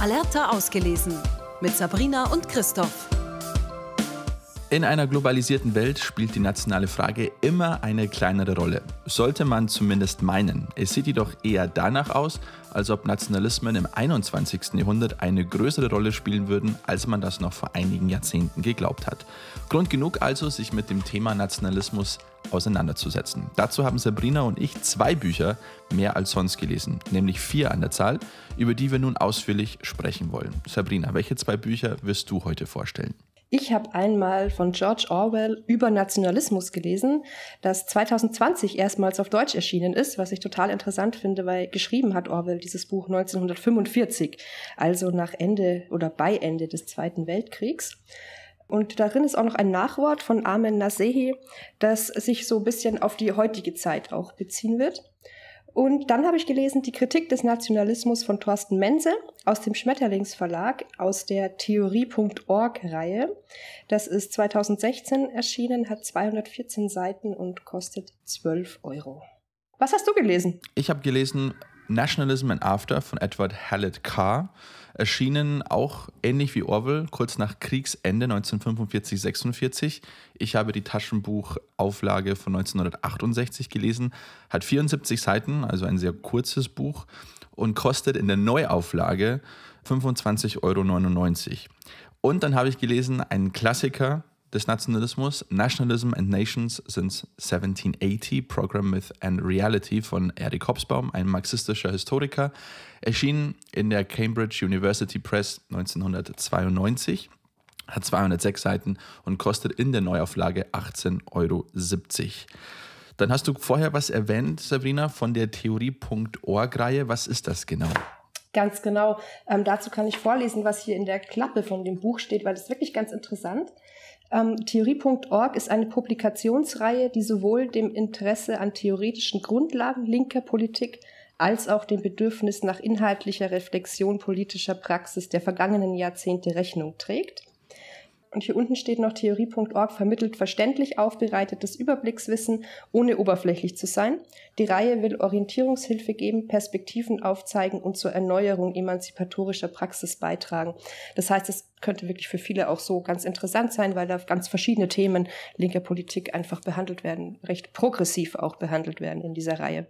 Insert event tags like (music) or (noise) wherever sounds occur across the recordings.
Alerta ausgelesen mit Sabrina und Christoph. In einer globalisierten Welt spielt die nationale Frage immer eine kleinere Rolle. Sollte man zumindest meinen. Es sieht jedoch eher danach aus, als ob Nationalismen im 21. Jahrhundert eine größere Rolle spielen würden, als man das noch vor einigen Jahrzehnten geglaubt hat. Grund genug also, sich mit dem Thema Nationalismus auseinanderzusetzen. Dazu haben Sabrina und ich zwei Bücher mehr als sonst gelesen, nämlich vier an der Zahl, über die wir nun ausführlich sprechen wollen. Sabrina, welche zwei Bücher wirst du heute vorstellen? Ich habe einmal von George Orwell über Nationalismus gelesen, das 2020 erstmals auf Deutsch erschienen ist, was ich total interessant finde, weil geschrieben hat Orwell dieses Buch 1945, also nach Ende oder bei Ende des Zweiten Weltkriegs. Und darin ist auch noch ein Nachwort von Armen Nasehi, das sich so ein bisschen auf die heutige Zeit auch beziehen wird. Und dann habe ich gelesen die Kritik des Nationalismus von Thorsten Mense aus dem Schmetterlingsverlag aus der Theorie.org-Reihe. Das ist 2016 erschienen, hat 214 Seiten und kostet 12 Euro. Was hast du gelesen? Ich habe gelesen Nationalism and After von Edward Hallett Carr erschienen auch ähnlich wie Orwell kurz nach Kriegsende 1945-46. Ich habe die Taschenbuchauflage von 1968 gelesen, hat 74 Seiten, also ein sehr kurzes Buch und kostet in der Neuauflage 25,99 Euro. Und dann habe ich gelesen, einen Klassiker des Nationalismus, Nationalism and Nations since 1780, Program Myth and Reality von Eric Hobsbawm, ein marxistischer Historiker, erschien in der Cambridge University Press 1992, hat 206 Seiten und kostet in der Neuauflage 18,70 Euro. Dann hast du vorher was erwähnt, Sabrina, von der Theorie.org-Reihe. Was ist das genau? Ganz genau. Ähm, dazu kann ich vorlesen, was hier in der Klappe von dem Buch steht, weil das ist wirklich ganz interessant. Ähm, Theorie.org ist eine Publikationsreihe, die sowohl dem Interesse an theoretischen Grundlagen linker Politik als auch dem Bedürfnis nach inhaltlicher Reflexion politischer Praxis der vergangenen Jahrzehnte Rechnung trägt. Und hier unten steht noch Theorie.org vermittelt verständlich aufbereitetes Überblickswissen, ohne oberflächlich zu sein. Die Reihe will Orientierungshilfe geben, Perspektiven aufzeigen und zur Erneuerung emanzipatorischer Praxis beitragen. Das heißt, es könnte wirklich für viele auch so ganz interessant sein, weil da ganz verschiedene Themen linker Politik einfach behandelt werden, recht progressiv auch behandelt werden in dieser Reihe.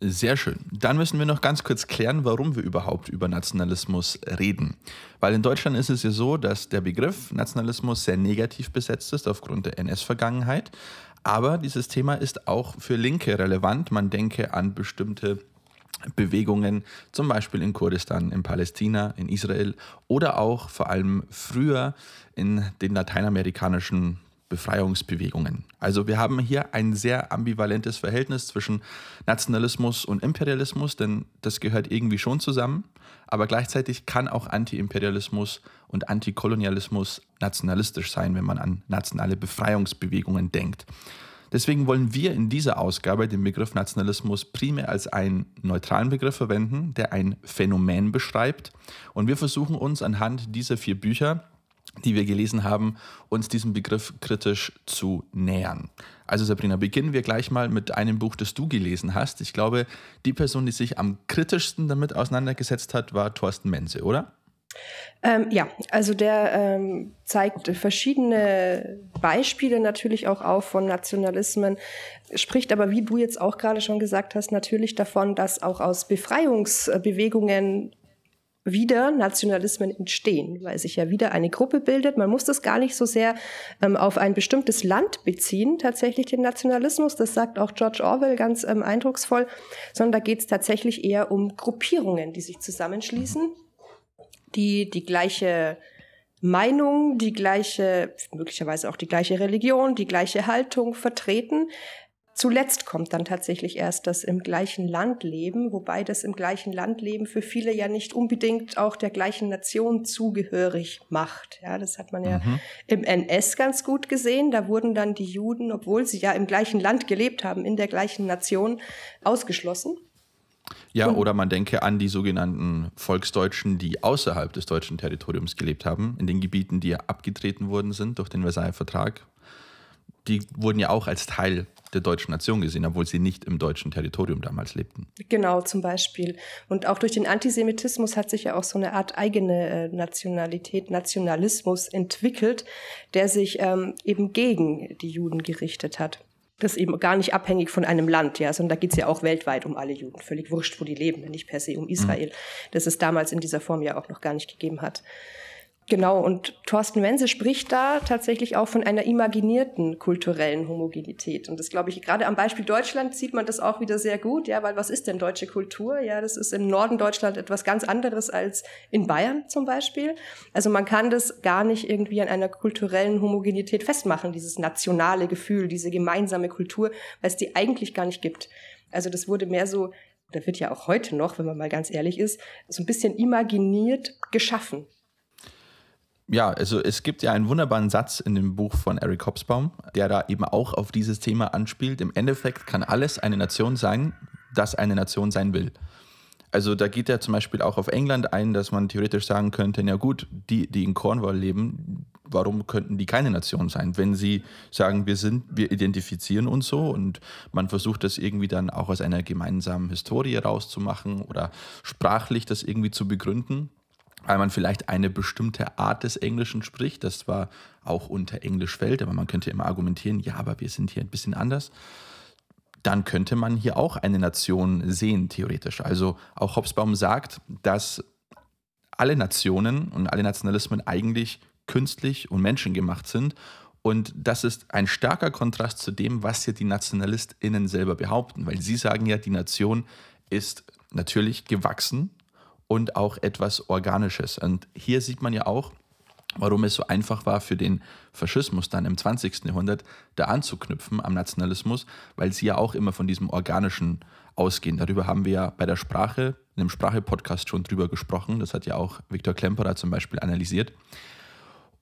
Sehr schön. Dann müssen wir noch ganz kurz klären, warum wir überhaupt über Nationalismus reden. Weil in Deutschland ist es ja so, dass der Begriff Nationalismus sehr negativ besetzt ist aufgrund der NS-Vergangenheit. Aber dieses Thema ist auch für Linke relevant. Man denke an bestimmte Bewegungen, zum Beispiel in Kurdistan, in Palästina, in Israel oder auch vor allem früher in den lateinamerikanischen Befreiungsbewegungen. Also wir haben hier ein sehr ambivalentes Verhältnis zwischen Nationalismus und Imperialismus, denn das gehört irgendwie schon zusammen, aber gleichzeitig kann auch Antiimperialismus und Antikolonialismus nationalistisch sein, wenn man an nationale Befreiungsbewegungen denkt. Deswegen wollen wir in dieser Ausgabe den Begriff Nationalismus primär als einen neutralen Begriff verwenden, der ein Phänomen beschreibt. Und wir versuchen uns anhand dieser vier Bücher die wir gelesen haben, uns diesem Begriff kritisch zu nähern. Also Sabrina, beginnen wir gleich mal mit einem Buch, das du gelesen hast. Ich glaube, die Person, die sich am kritischsten damit auseinandergesetzt hat, war Thorsten Mense, oder? Ähm, ja, also der ähm, zeigt verschiedene Beispiele natürlich auch auf von Nationalismen, spricht aber, wie du jetzt auch gerade schon gesagt hast, natürlich davon, dass auch aus Befreiungsbewegungen wieder Nationalismen entstehen, weil sich ja wieder eine Gruppe bildet. Man muss das gar nicht so sehr ähm, auf ein bestimmtes Land beziehen, tatsächlich den Nationalismus. Das sagt auch George Orwell ganz ähm, eindrucksvoll, sondern da geht es tatsächlich eher um Gruppierungen, die sich zusammenschließen, die die gleiche Meinung, die gleiche, möglicherweise auch die gleiche Religion, die gleiche Haltung vertreten, Zuletzt kommt dann tatsächlich erst das im gleichen Land leben, wobei das im gleichen Land leben für viele ja nicht unbedingt auch der gleichen Nation zugehörig macht. Ja, das hat man ja mhm. im NS ganz gut gesehen. Da wurden dann die Juden, obwohl sie ja im gleichen Land gelebt haben, in der gleichen Nation, ausgeschlossen. Ja, oder man denke an die sogenannten Volksdeutschen, die außerhalb des deutschen Territoriums gelebt haben, in den Gebieten, die ja abgetreten worden sind durch den Versailler Vertrag. Die wurden ja auch als Teil der deutschen Nation gesehen, obwohl sie nicht im deutschen Territorium damals lebten. Genau, zum Beispiel. Und auch durch den Antisemitismus hat sich ja auch so eine Art eigene äh, Nationalität, Nationalismus entwickelt, der sich ähm, eben gegen die Juden gerichtet hat. Das ist eben gar nicht abhängig von einem Land, ja, sondern da geht es ja auch weltweit um alle Juden. Völlig wurscht, wo die leben, nicht per se um Israel, mhm. das es damals in dieser Form ja auch noch gar nicht gegeben hat. Genau, und Thorsten Wense spricht da tatsächlich auch von einer imaginierten kulturellen Homogenität. Und das glaube ich, gerade am Beispiel Deutschland sieht man das auch wieder sehr gut, ja, weil was ist denn deutsche Kultur? Ja, das ist im Norden Deutschland etwas ganz anderes als in Bayern zum Beispiel. Also man kann das gar nicht irgendwie an einer kulturellen Homogenität festmachen, dieses nationale Gefühl, diese gemeinsame Kultur, weil es die eigentlich gar nicht gibt. Also das wurde mehr so, da wird ja auch heute noch, wenn man mal ganz ehrlich ist, so ein bisschen imaginiert geschaffen ja, also es gibt ja einen wunderbaren Satz in dem Buch von Eric Hobsbawm, der da eben auch auf dieses Thema anspielt. Im Endeffekt kann alles eine Nation sein, das eine Nation sein will. Also da geht er zum Beispiel auch auf England ein, dass man theoretisch sagen könnte, na gut, die, die in Cornwall leben, warum könnten die keine Nation sein? Wenn sie sagen, wir sind, wir identifizieren uns so und man versucht das irgendwie dann auch aus einer gemeinsamen Historie rauszumachen oder sprachlich das irgendwie zu begründen, weil man vielleicht eine bestimmte Art des Englischen spricht, das zwar auch unter Englisch fällt, aber man könnte immer argumentieren, ja, aber wir sind hier ein bisschen anders, dann könnte man hier auch eine Nation sehen, theoretisch. Also auch Hobsbawm sagt, dass alle Nationen und alle Nationalismen eigentlich künstlich und menschengemacht sind. Und das ist ein starker Kontrast zu dem, was hier die NationalistInnen selber behaupten, weil sie sagen ja, die Nation ist natürlich gewachsen und auch etwas Organisches. Und hier sieht man ja auch, warum es so einfach war für den Faschismus dann im 20. Jahrhundert da anzuknüpfen am Nationalismus, weil sie ja auch immer von diesem Organischen ausgehen. Darüber haben wir ja bei der Sprache, in dem Sprache-Podcast schon drüber gesprochen. Das hat ja auch Viktor Klemperer zum Beispiel analysiert.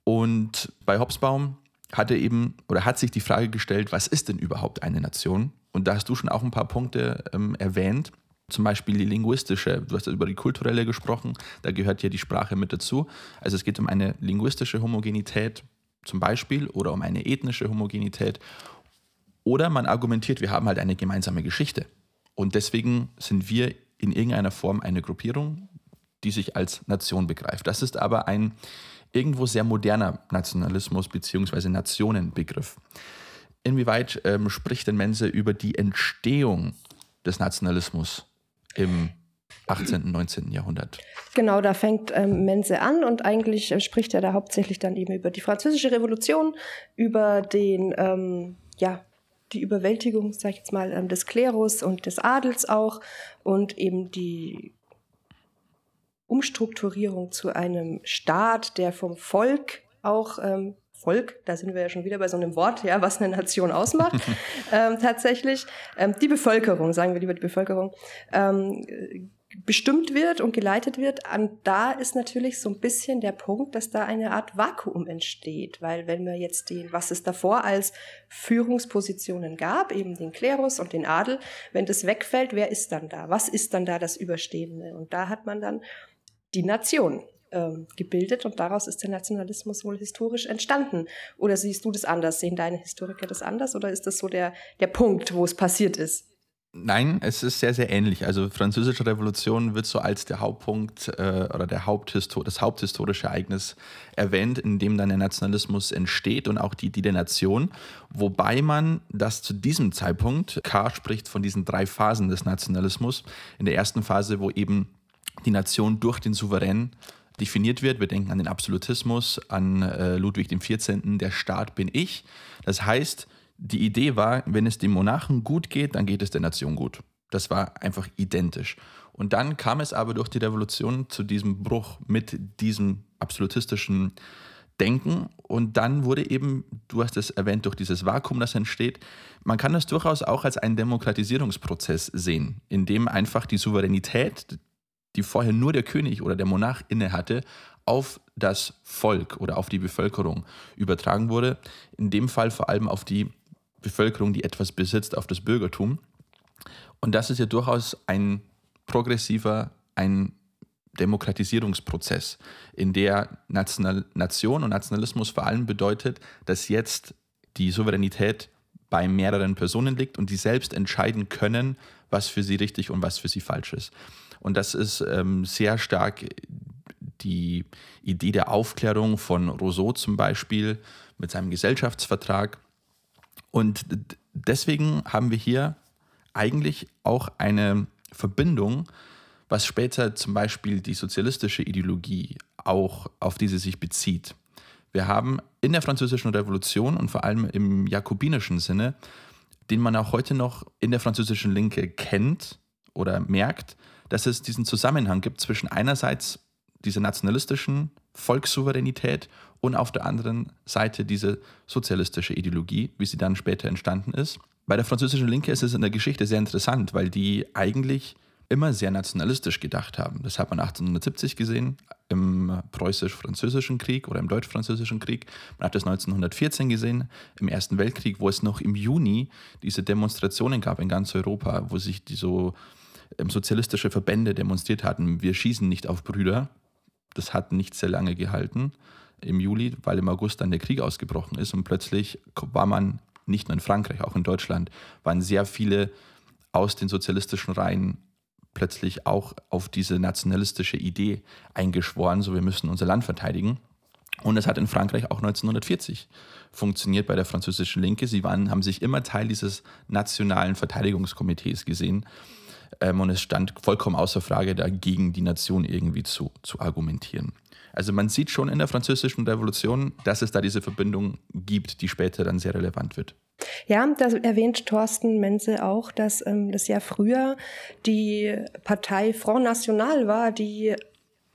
Und bei Hobsbawm hat er eben oder hat sich die Frage gestellt, was ist denn überhaupt eine Nation? Und da hast du schon auch ein paar Punkte ähm, erwähnt. Zum Beispiel die linguistische, du hast über die kulturelle gesprochen, da gehört ja die Sprache mit dazu. Also es geht um eine linguistische Homogenität zum Beispiel oder um eine ethnische Homogenität. Oder man argumentiert, wir haben halt eine gemeinsame Geschichte. Und deswegen sind wir in irgendeiner Form eine Gruppierung, die sich als Nation begreift. Das ist aber ein irgendwo sehr moderner Nationalismus bzw. Nationenbegriff. Inwieweit ähm, spricht denn Mense über die Entstehung des Nationalismus im 18., 19. Jahrhundert. Genau, da fängt ähm, Mense an und eigentlich äh, spricht er da hauptsächlich dann eben über die Französische Revolution, über den, ähm, ja, die Überwältigung, sag ich jetzt mal, ähm, des Klerus und des Adels auch und eben die Umstrukturierung zu einem Staat, der vom Volk auch ähm, Volk, da sind wir ja schon wieder bei so einem Wort, ja, was eine Nation ausmacht, (laughs) ähm, tatsächlich, ähm, die Bevölkerung, sagen wir lieber die Bevölkerung, ähm, bestimmt wird und geleitet wird. Und da ist natürlich so ein bisschen der Punkt, dass da eine Art Vakuum entsteht, weil wenn wir jetzt den, was es davor als Führungspositionen gab, eben den Klerus und den Adel, wenn das wegfällt, wer ist dann da? Was ist dann da das Überstehende? Und da hat man dann die Nation ähm, gebildet und daraus ist der Nationalismus wohl historisch entstanden. Oder siehst du das anders? Sehen deine Historiker das anders oder ist das so der, der Punkt, wo es passiert ist? Nein, es ist sehr, sehr ähnlich. Also französische Revolution wird so als der Hauptpunkt äh, oder der Haupthistor das haupthistorische Ereignis erwähnt, in dem dann der Nationalismus entsteht und auch die Idee der Nation. Wobei man das zu diesem Zeitpunkt, K. spricht von diesen drei Phasen des Nationalismus. In der ersten Phase, wo eben die Nation durch den Souverän definiert wird. Wir denken an den Absolutismus, an äh, Ludwig XIV., der Staat bin ich. Das heißt, die Idee war, wenn es dem Monarchen gut geht, dann geht es der Nation gut. Das war einfach identisch. Und dann kam es aber durch die Revolution zu diesem Bruch mit diesem absolutistischen Denken. Und dann wurde eben, du hast es erwähnt, durch dieses Vakuum, das entsteht, man kann das durchaus auch als einen Demokratisierungsprozess sehen, in dem einfach die Souveränität die vorher nur der König oder der Monarch inne hatte, auf das Volk oder auf die Bevölkerung übertragen wurde. In dem Fall vor allem auf die Bevölkerung, die etwas besitzt, auf das Bürgertum. Und das ist ja durchaus ein progressiver, ein Demokratisierungsprozess, in der National Nation und Nationalismus vor allem bedeutet, dass jetzt die Souveränität bei mehreren Personen liegt und die selbst entscheiden können, was für sie richtig und was für sie falsch ist. Und das ist ähm, sehr stark die Idee der Aufklärung von Rousseau zum Beispiel mit seinem Gesellschaftsvertrag. Und deswegen haben wir hier eigentlich auch eine Verbindung, was später zum Beispiel die sozialistische Ideologie auch auf diese sich bezieht. Wir haben in der Französischen Revolution und vor allem im jakobinischen Sinne, den man auch heute noch in der französischen Linke kennt oder merkt, dass es diesen Zusammenhang gibt zwischen einerseits dieser nationalistischen Volkssouveränität und auf der anderen Seite diese sozialistische Ideologie, wie sie dann später entstanden ist. Bei der französischen Linke ist es in der Geschichte sehr interessant, weil die eigentlich immer sehr nationalistisch gedacht haben. Das hat man 1870 gesehen im preußisch-französischen Krieg oder im deutsch-französischen Krieg. Man hat das 1914 gesehen im Ersten Weltkrieg, wo es noch im Juni diese Demonstrationen gab in ganz Europa, wo sich die so sozialistische Verbände demonstriert hatten. Wir schießen nicht auf Brüder. Das hat nicht sehr lange gehalten im Juli, weil im August dann der Krieg ausgebrochen ist und plötzlich war man nicht nur in Frankreich, auch in Deutschland, waren sehr viele aus den sozialistischen Reihen plötzlich auch auf diese nationalistische Idee eingeschworen, so wir müssen unser Land verteidigen. Und es hat in Frankreich auch 1940 funktioniert bei der französischen Linke. Sie waren, haben sich immer Teil dieses nationalen Verteidigungskomitees gesehen. Ähm, und es stand vollkommen außer Frage, dagegen die Nation irgendwie zu, zu argumentieren. Also man sieht schon in der französischen Revolution, dass es da diese Verbindung gibt, die später dann sehr relevant wird. Ja, da erwähnt Thorsten Menze auch, dass ähm, das ja früher die Partei Front National war, die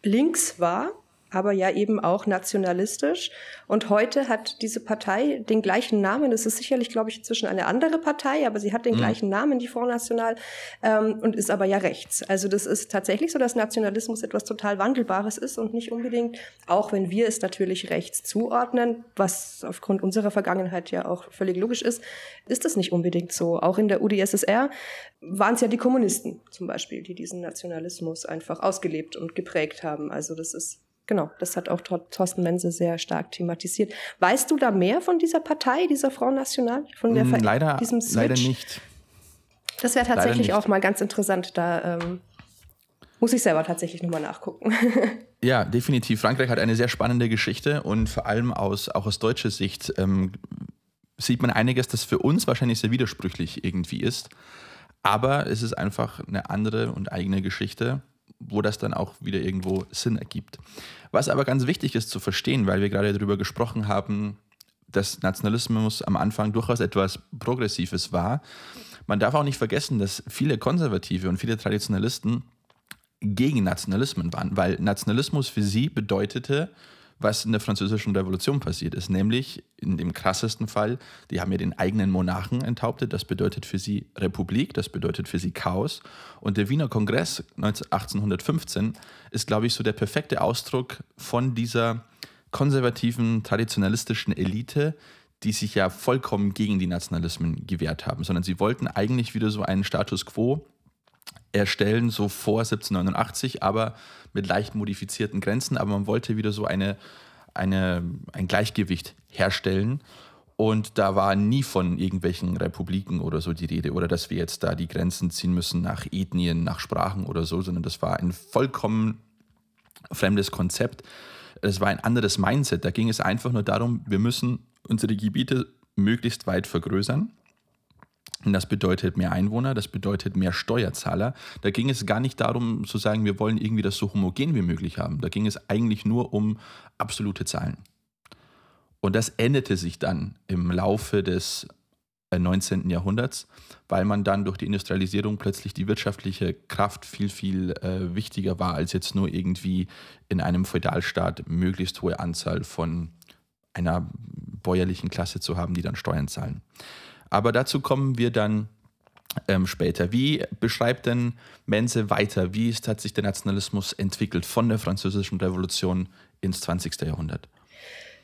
links war aber ja eben auch nationalistisch. Und heute hat diese Partei den gleichen Namen. Es ist sicherlich, glaube ich, inzwischen eine andere Partei, aber sie hat den mhm. gleichen Namen, die Front National, ähm, und ist aber ja rechts. Also das ist tatsächlich so, dass Nationalismus etwas total Wandelbares ist und nicht unbedingt, auch wenn wir es natürlich rechts zuordnen, was aufgrund unserer Vergangenheit ja auch völlig logisch ist, ist das nicht unbedingt so. Auch in der UdSSR waren es ja die Kommunisten zum Beispiel, die diesen Nationalismus einfach ausgelebt und geprägt haben. Also das ist Genau, das hat auch Thorsten Mense sehr stark thematisiert. Weißt du da mehr von dieser Partei, dieser Front National? Von der, mm, leider, diesem Switch? leider nicht. Das wäre tatsächlich auch mal ganz interessant. Da ähm, muss ich selber tatsächlich nochmal nachgucken. (laughs) ja, definitiv. Frankreich hat eine sehr spannende Geschichte und vor allem aus, auch aus deutscher Sicht ähm, sieht man einiges, das für uns wahrscheinlich sehr widersprüchlich irgendwie ist. Aber es ist einfach eine andere und eigene Geschichte wo das dann auch wieder irgendwo Sinn ergibt. Was aber ganz wichtig ist zu verstehen, weil wir gerade darüber gesprochen haben, dass Nationalismus am Anfang durchaus etwas Progressives war. Man darf auch nicht vergessen, dass viele Konservative und viele Traditionalisten gegen Nationalismen waren, weil Nationalismus für sie bedeutete, was in der Französischen Revolution passiert ist. Nämlich in dem krassesten Fall, die haben ja den eigenen Monarchen enthauptet. Das bedeutet für sie Republik, das bedeutet für sie Chaos. Und der Wiener Kongress 1815 ist, glaube ich, so der perfekte Ausdruck von dieser konservativen, traditionalistischen Elite, die sich ja vollkommen gegen die Nationalismen gewehrt haben, sondern sie wollten eigentlich wieder so einen Status quo erstellen, so vor 1789, aber mit leicht modifizierten Grenzen. Aber man wollte wieder so eine, eine, ein Gleichgewicht herstellen. Und da war nie von irgendwelchen Republiken oder so die Rede oder dass wir jetzt da die Grenzen ziehen müssen nach Ethnien, nach Sprachen oder so, sondern das war ein vollkommen fremdes Konzept. Es war ein anderes Mindset. Da ging es einfach nur darum, wir müssen unsere Gebiete möglichst weit vergrößern das bedeutet mehr Einwohner, das bedeutet mehr Steuerzahler. Da ging es gar nicht darum zu sagen, wir wollen irgendwie das so homogen wie möglich haben. Da ging es eigentlich nur um absolute Zahlen. Und das änderte sich dann im Laufe des 19. Äh, Jahrhunderts, weil man dann durch die Industrialisierung plötzlich die wirtschaftliche Kraft viel, viel äh, wichtiger war, als jetzt nur irgendwie in einem Feudalstaat möglichst hohe Anzahl von einer bäuerlichen Klasse zu haben, die dann Steuern zahlen. Aber dazu kommen wir dann ähm, später. Wie beschreibt denn Menze weiter? Wie ist, hat sich der Nationalismus entwickelt von der Französischen Revolution ins 20. Jahrhundert?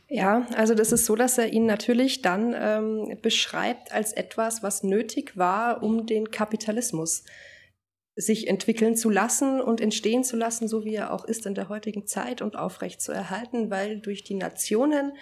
Ja, also das ist so, dass er ihn natürlich dann ähm, beschreibt als etwas, was nötig war, um den Kapitalismus sich entwickeln zu lassen und entstehen zu lassen, so wie er auch ist in der heutigen Zeit und aufrecht zu erhalten, weil durch die Nationen,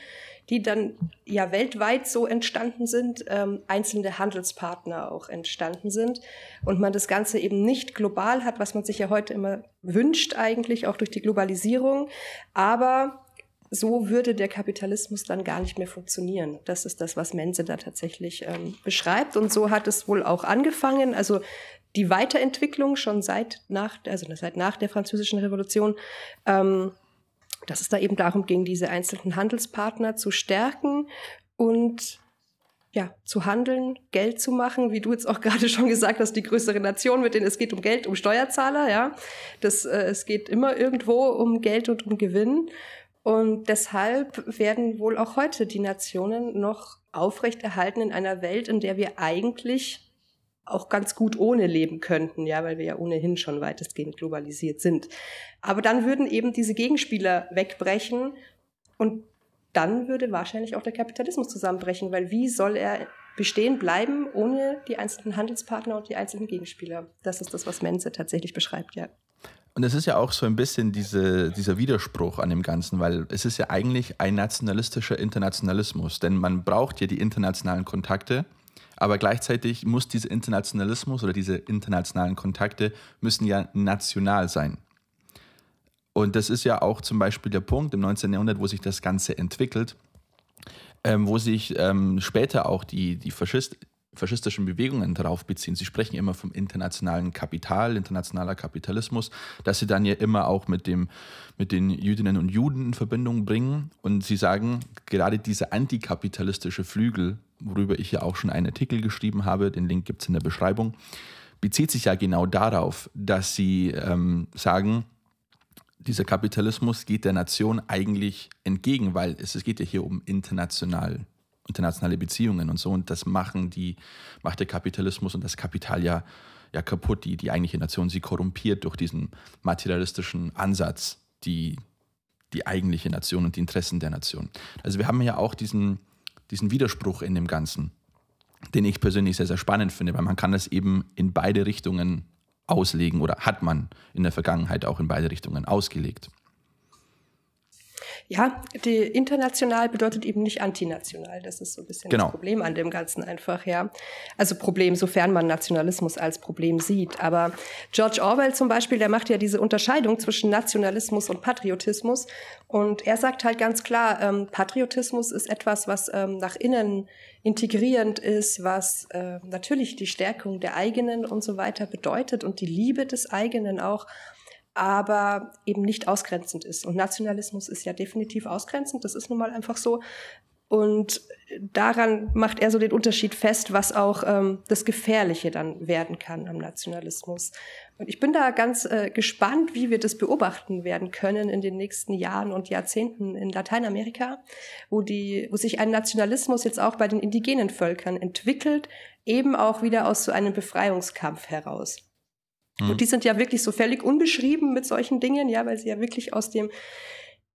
die dann ja weltweit so entstanden sind, ähm, einzelne Handelspartner auch entstanden sind und man das Ganze eben nicht global hat, was man sich ja heute immer wünscht eigentlich, auch durch die Globalisierung, aber so würde der Kapitalismus dann gar nicht mehr funktionieren. Das ist das, was Mense da tatsächlich ähm, beschreibt. Und so hat es wohl auch angefangen. Also die Weiterentwicklung schon seit nach, also seit nach der Französischen Revolution, ähm, dass es da eben darum ging, diese einzelnen Handelspartner zu stärken und ja, zu handeln, Geld zu machen, wie du jetzt auch (laughs) gerade schon gesagt hast, die größere Nation, mit denen es geht um Geld, um Steuerzahler, ja. Das, äh, es geht immer irgendwo um Geld und um Gewinn. Und deshalb werden wohl auch heute die Nationen noch aufrechterhalten in einer Welt, in der wir eigentlich auch ganz gut ohne leben könnten, ja, weil wir ja ohnehin schon weitestgehend globalisiert sind. Aber dann würden eben diese Gegenspieler wegbrechen und dann würde wahrscheinlich auch der Kapitalismus zusammenbrechen, weil wie soll er bestehen bleiben ohne die einzelnen Handelspartner und die einzelnen Gegenspieler? Das ist das, was Menze tatsächlich beschreibt, ja. Und es ist ja auch so ein bisschen diese, dieser Widerspruch an dem Ganzen, weil es ist ja eigentlich ein nationalistischer Internationalismus, denn man braucht ja die internationalen Kontakte, aber gleichzeitig muss dieser Internationalismus oder diese internationalen Kontakte müssen ja national sein. Und das ist ja auch zum Beispiel der Punkt im 19. Jahrhundert, wo sich das Ganze entwickelt, ähm, wo sich ähm, später auch die, die Faschist, faschistischen Bewegungen darauf beziehen. Sie sprechen immer vom internationalen Kapital, internationaler Kapitalismus, dass sie dann ja immer auch mit, dem, mit den Jüdinnen und Juden in Verbindung bringen. Und sie sagen, gerade dieser antikapitalistische Flügel, worüber ich ja auch schon einen Artikel geschrieben habe, den Link gibt es in der Beschreibung, bezieht sich ja genau darauf, dass sie ähm, sagen, dieser Kapitalismus geht der Nation eigentlich entgegen, weil es, es geht ja hier um international internationale Beziehungen und so. Und das machen die, macht der Kapitalismus und das Kapital ja, ja kaputt. Die, die eigentliche Nation, sie korrumpiert durch diesen materialistischen Ansatz, die, die eigentliche Nation und die Interessen der Nation. Also wir haben ja auch diesen, diesen Widerspruch in dem Ganzen, den ich persönlich sehr, sehr spannend finde, weil man kann das eben in beide Richtungen auslegen oder hat man in der Vergangenheit auch in beide Richtungen ausgelegt. Ja, die international bedeutet eben nicht antinational. Das ist so ein bisschen genau. das Problem an dem Ganzen einfach, ja. Also Problem, sofern man Nationalismus als Problem sieht. Aber George Orwell zum Beispiel, der macht ja diese Unterscheidung zwischen Nationalismus und Patriotismus. Und er sagt halt ganz klar, ähm, Patriotismus ist etwas, was ähm, nach innen integrierend ist, was äh, natürlich die Stärkung der eigenen und so weiter bedeutet und die Liebe des eigenen auch aber eben nicht ausgrenzend ist. Und Nationalismus ist ja definitiv ausgrenzend, das ist nun mal einfach so. Und daran macht er so den Unterschied fest, was auch ähm, das Gefährliche dann werden kann am Nationalismus. Und ich bin da ganz äh, gespannt, wie wir das beobachten werden können in den nächsten Jahren und Jahrzehnten in Lateinamerika, wo, die, wo sich ein Nationalismus jetzt auch bei den indigenen Völkern entwickelt, eben auch wieder aus so einem Befreiungskampf heraus. Mhm. Und die sind ja wirklich so völlig unbeschrieben mit solchen Dingen, ja, weil sie ja wirklich aus dem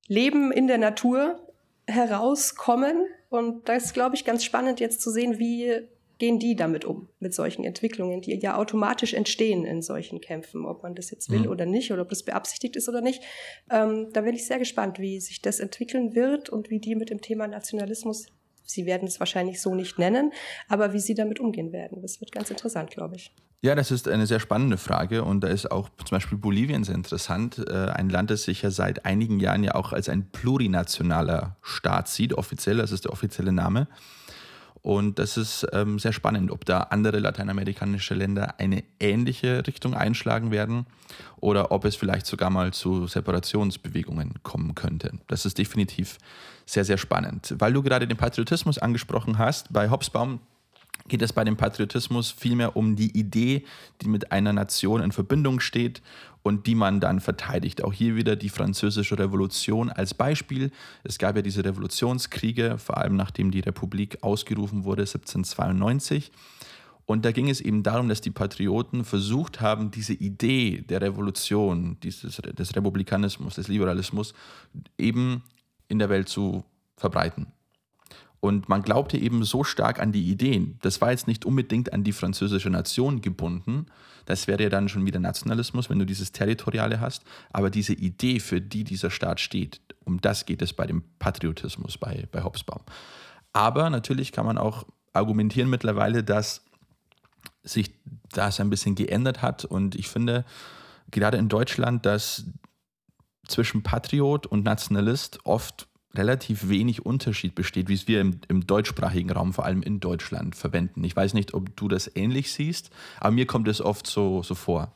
Leben in der Natur herauskommen. Und das ist, glaube ich, ganz spannend jetzt zu sehen, wie gehen die damit um, mit solchen Entwicklungen, die ja automatisch entstehen in solchen Kämpfen, ob man das jetzt will mhm. oder nicht, oder ob das beabsichtigt ist oder nicht. Ähm, da bin ich sehr gespannt, wie sich das entwickeln wird und wie die mit dem Thema Nationalismus, sie werden es wahrscheinlich so nicht nennen, aber wie sie damit umgehen werden. Das wird ganz interessant, glaube ich. Ja, das ist eine sehr spannende Frage und da ist auch zum Beispiel Bolivien sehr interessant. Äh, ein Land, das sich ja seit einigen Jahren ja auch als ein plurinationaler Staat sieht, offiziell, das ist der offizielle Name. Und das ist ähm, sehr spannend, ob da andere lateinamerikanische Länder eine ähnliche Richtung einschlagen werden oder ob es vielleicht sogar mal zu Separationsbewegungen kommen könnte. Das ist definitiv sehr, sehr spannend. Weil du gerade den Patriotismus angesprochen hast, bei Hobsbawm geht es bei dem Patriotismus vielmehr um die Idee, die mit einer Nation in Verbindung steht und die man dann verteidigt. Auch hier wieder die französische Revolution als Beispiel. Es gab ja diese Revolutionskriege, vor allem nachdem die Republik ausgerufen wurde 1792. Und da ging es eben darum, dass die Patrioten versucht haben, diese Idee der Revolution, dieses, des Republikanismus, des Liberalismus eben in der Welt zu verbreiten. Und man glaubte eben so stark an die Ideen. Das war jetzt nicht unbedingt an die französische Nation gebunden. Das wäre ja dann schon wieder Nationalismus, wenn du dieses Territoriale hast. Aber diese Idee, für die dieser Staat steht, um das geht es bei dem Patriotismus, bei, bei Hobsbawm. Aber natürlich kann man auch argumentieren mittlerweile, dass sich das ein bisschen geändert hat. Und ich finde, gerade in Deutschland, dass zwischen Patriot und Nationalist oft relativ wenig Unterschied besteht, wie es wir im, im, deutschsprachigen Raum, vor allem in Deutschland, verwenden. Ich weiß nicht, ob du das ähnlich siehst, aber mir kommt es oft so, so vor.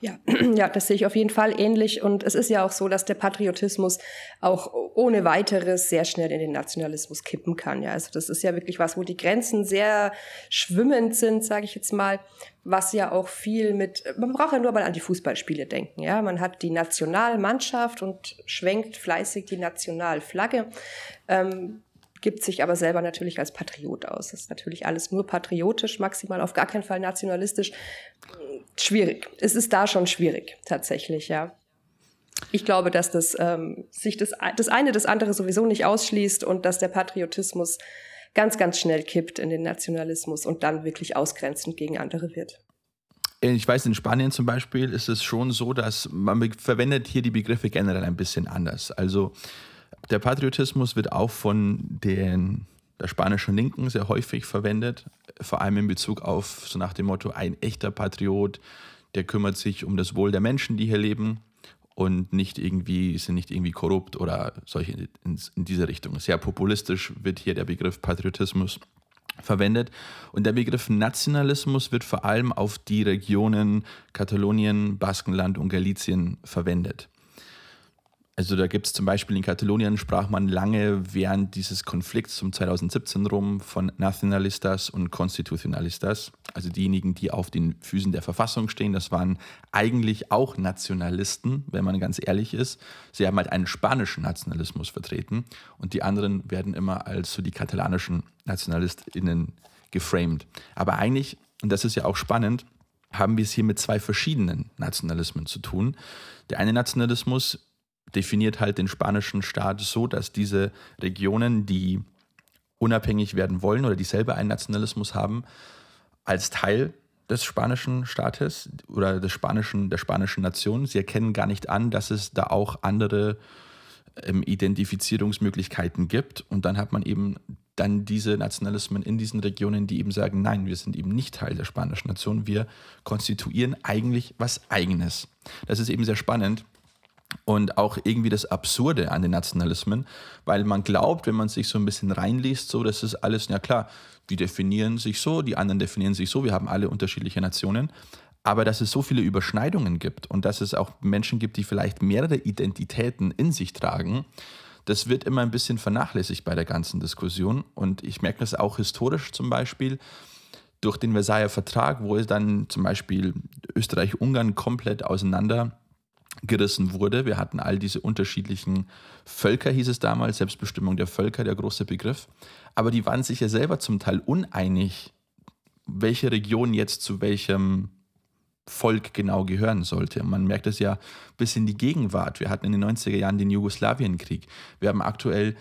Ja, (clears throat) ja, das sehe ich auf jeden Fall ähnlich. Und es ist ja auch so, dass der Patriotismus auch ohne weiteres sehr schnell in den Nationalismus kippen kann. Ja, also das ist ja wirklich was, wo die Grenzen sehr schwimmend sind, sage ich jetzt mal. Was ja auch viel mit, man braucht ja nur mal an die Fußballspiele denken. Ja, man hat die Nationalmannschaft und schwenkt fleißig die Nationalflagge. Ähm, gibt sich aber selber natürlich als Patriot aus. Das ist natürlich alles nur patriotisch, maximal auf gar keinen Fall nationalistisch. Schwierig. Es ist da schon schwierig, tatsächlich, ja. Ich glaube, dass das, ähm, sich das, das eine das andere sowieso nicht ausschließt und dass der Patriotismus ganz, ganz schnell kippt in den Nationalismus und dann wirklich ausgrenzend gegen andere wird. Ich weiß, in Spanien zum Beispiel ist es schon so, dass man verwendet hier die Begriffe generell ein bisschen anders. Also der Patriotismus wird auch von den, der spanischen Linken sehr häufig verwendet, vor allem in Bezug auf so nach dem Motto, ein echter Patriot, der kümmert sich um das Wohl der Menschen, die hier leben und nicht irgendwie, sind nicht irgendwie korrupt oder solche in, in diese Richtung. Sehr populistisch wird hier der Begriff Patriotismus verwendet. Und der Begriff Nationalismus wird vor allem auf die Regionen Katalonien, Baskenland und Galizien verwendet. Also da gibt es zum Beispiel in Katalonien sprach man lange während dieses Konflikts um 2017 rum von Nacionalistas und Constitucionalistas, also diejenigen, die auf den Füßen der Verfassung stehen. Das waren eigentlich auch Nationalisten, wenn man ganz ehrlich ist. Sie haben halt einen spanischen Nationalismus vertreten und die anderen werden immer als so die katalanischen NationalistInnen geframed. Aber eigentlich, und das ist ja auch spannend, haben wir es hier mit zwei verschiedenen Nationalismen zu tun. Der eine Nationalismus definiert halt den spanischen Staat so, dass diese Regionen, die unabhängig werden wollen oder die selber einen Nationalismus haben, als Teil des spanischen Staates oder des spanischen, der spanischen Nation, sie erkennen gar nicht an, dass es da auch andere ähm, Identifizierungsmöglichkeiten gibt. Und dann hat man eben dann diese Nationalismen in diesen Regionen, die eben sagen, nein, wir sind eben nicht Teil der spanischen Nation, wir konstituieren eigentlich was eigenes. Das ist eben sehr spannend, und auch irgendwie das Absurde an den Nationalismen, weil man glaubt, wenn man sich so ein bisschen reinliest, so, das ist alles, ja klar, die definieren sich so, die anderen definieren sich so, wir haben alle unterschiedliche Nationen, aber dass es so viele Überschneidungen gibt und dass es auch Menschen gibt, die vielleicht mehrere Identitäten in sich tragen, das wird immer ein bisschen vernachlässigt bei der ganzen Diskussion. Und ich merke das auch historisch zum Beispiel durch den Versailler Vertrag, wo es dann zum Beispiel Österreich-Ungarn komplett auseinander gerissen wurde. Wir hatten all diese unterschiedlichen Völker, hieß es damals, Selbstbestimmung der Völker, der große Begriff. Aber die waren sich ja selber zum Teil uneinig, welche Region jetzt zu welchem Volk genau gehören sollte. Man merkt es ja bis in die Gegenwart. Wir hatten in den 90er Jahren den Jugoslawienkrieg. Wir haben aktuell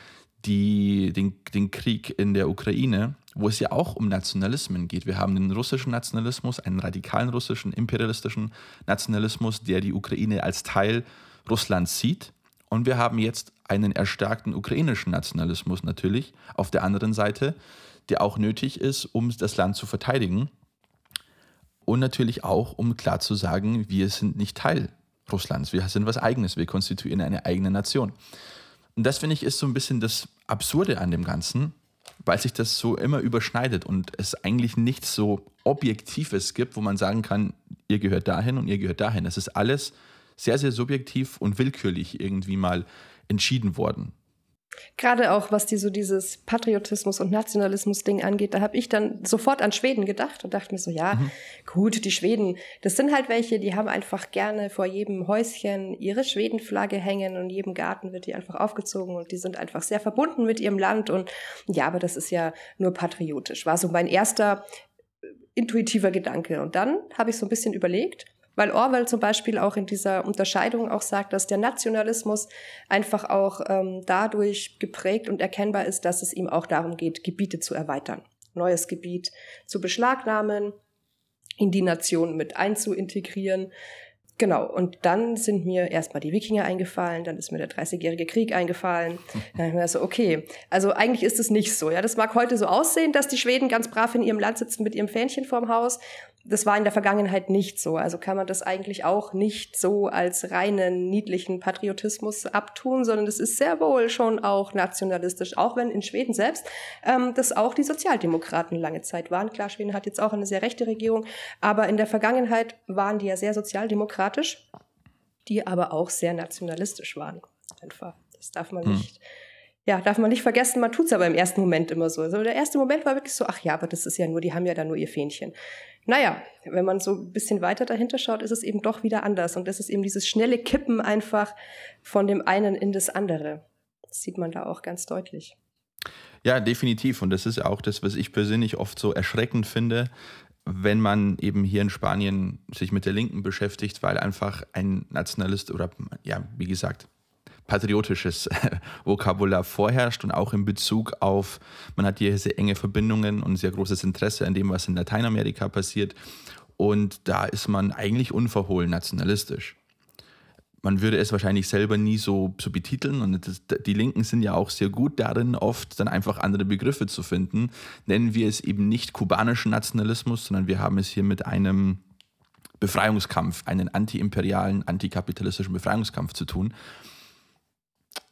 die, den, den Krieg in der Ukraine, wo es ja auch um Nationalismen geht. Wir haben den russischen Nationalismus, einen radikalen russischen, imperialistischen Nationalismus, der die Ukraine als Teil Russlands sieht. Und wir haben jetzt einen erstarkten ukrainischen Nationalismus natürlich auf der anderen Seite, der auch nötig ist, um das Land zu verteidigen. Und natürlich auch, um klar zu sagen, wir sind nicht Teil Russlands, wir sind was Eigenes, wir konstituieren eine eigene Nation. Und das finde ich ist so ein bisschen das Absurde an dem Ganzen, weil sich das so immer überschneidet und es eigentlich nichts so Objektives gibt, wo man sagen kann, ihr gehört dahin und ihr gehört dahin. Es ist alles sehr, sehr subjektiv und willkürlich irgendwie mal entschieden worden. Gerade auch, was die so dieses Patriotismus- und Nationalismus-Ding angeht, da habe ich dann sofort an Schweden gedacht und dachte mir so, ja, mhm. gut, die Schweden, das sind halt welche, die haben einfach gerne vor jedem Häuschen ihre Schwedenflagge hängen und in jedem Garten wird die einfach aufgezogen und die sind einfach sehr verbunden mit ihrem Land und ja, aber das ist ja nur patriotisch. War so mein erster äh, intuitiver Gedanke. Und dann habe ich so ein bisschen überlegt, weil Orwell zum Beispiel auch in dieser Unterscheidung auch sagt, dass der Nationalismus einfach auch ähm, dadurch geprägt und erkennbar ist, dass es ihm auch darum geht, Gebiete zu erweitern, neues Gebiet zu beschlagnahmen, in die Nation mit einzuintegrieren. Genau, und dann sind mir erstmal die Wikinger eingefallen, dann ist mir der Dreißigjährige Krieg eingefallen. (laughs) Dann ich mir so, okay, also eigentlich ist es nicht so. Ja, das mag heute so aussehen, dass die Schweden ganz brav in ihrem Land sitzen mit ihrem Fähnchen vorm Haus das war in der Vergangenheit nicht so. Also kann man das eigentlich auch nicht so als reinen niedlichen Patriotismus abtun, sondern es ist sehr wohl schon auch nationalistisch, auch wenn in Schweden selbst ähm, das auch die Sozialdemokraten lange Zeit waren. Klar, Schweden hat jetzt auch eine sehr rechte Regierung, aber in der Vergangenheit waren die ja sehr sozialdemokratisch, die aber auch sehr nationalistisch waren. Einfach. Das darf man hm. nicht ja, darf man nicht vergessen, man tut es aber im ersten Moment immer so. Also der erste Moment war wirklich so, ach ja, aber das ist ja nur, die haben ja da nur ihr Fähnchen. Naja, wenn man so ein bisschen weiter dahinter schaut, ist es eben doch wieder anders. Und das ist eben dieses schnelle Kippen einfach von dem einen in das andere. Das sieht man da auch ganz deutlich. Ja, definitiv. Und das ist auch das, was ich persönlich oft so erschreckend finde, wenn man eben hier in Spanien sich mit der Linken beschäftigt, weil einfach ein Nationalist oder ja, wie gesagt, patriotisches (laughs) Vokabular vorherrscht und auch in Bezug auf, man hat hier sehr enge Verbindungen und sehr großes Interesse an dem, was in Lateinamerika passiert. Und da ist man eigentlich unverhohlen nationalistisch. Man würde es wahrscheinlich selber nie so, so betiteln und das, die Linken sind ja auch sehr gut darin, oft dann einfach andere Begriffe zu finden. Nennen wir es eben nicht kubanischen Nationalismus, sondern wir haben es hier mit einem Befreiungskampf, einen antiimperialen, antikapitalistischen Befreiungskampf zu tun.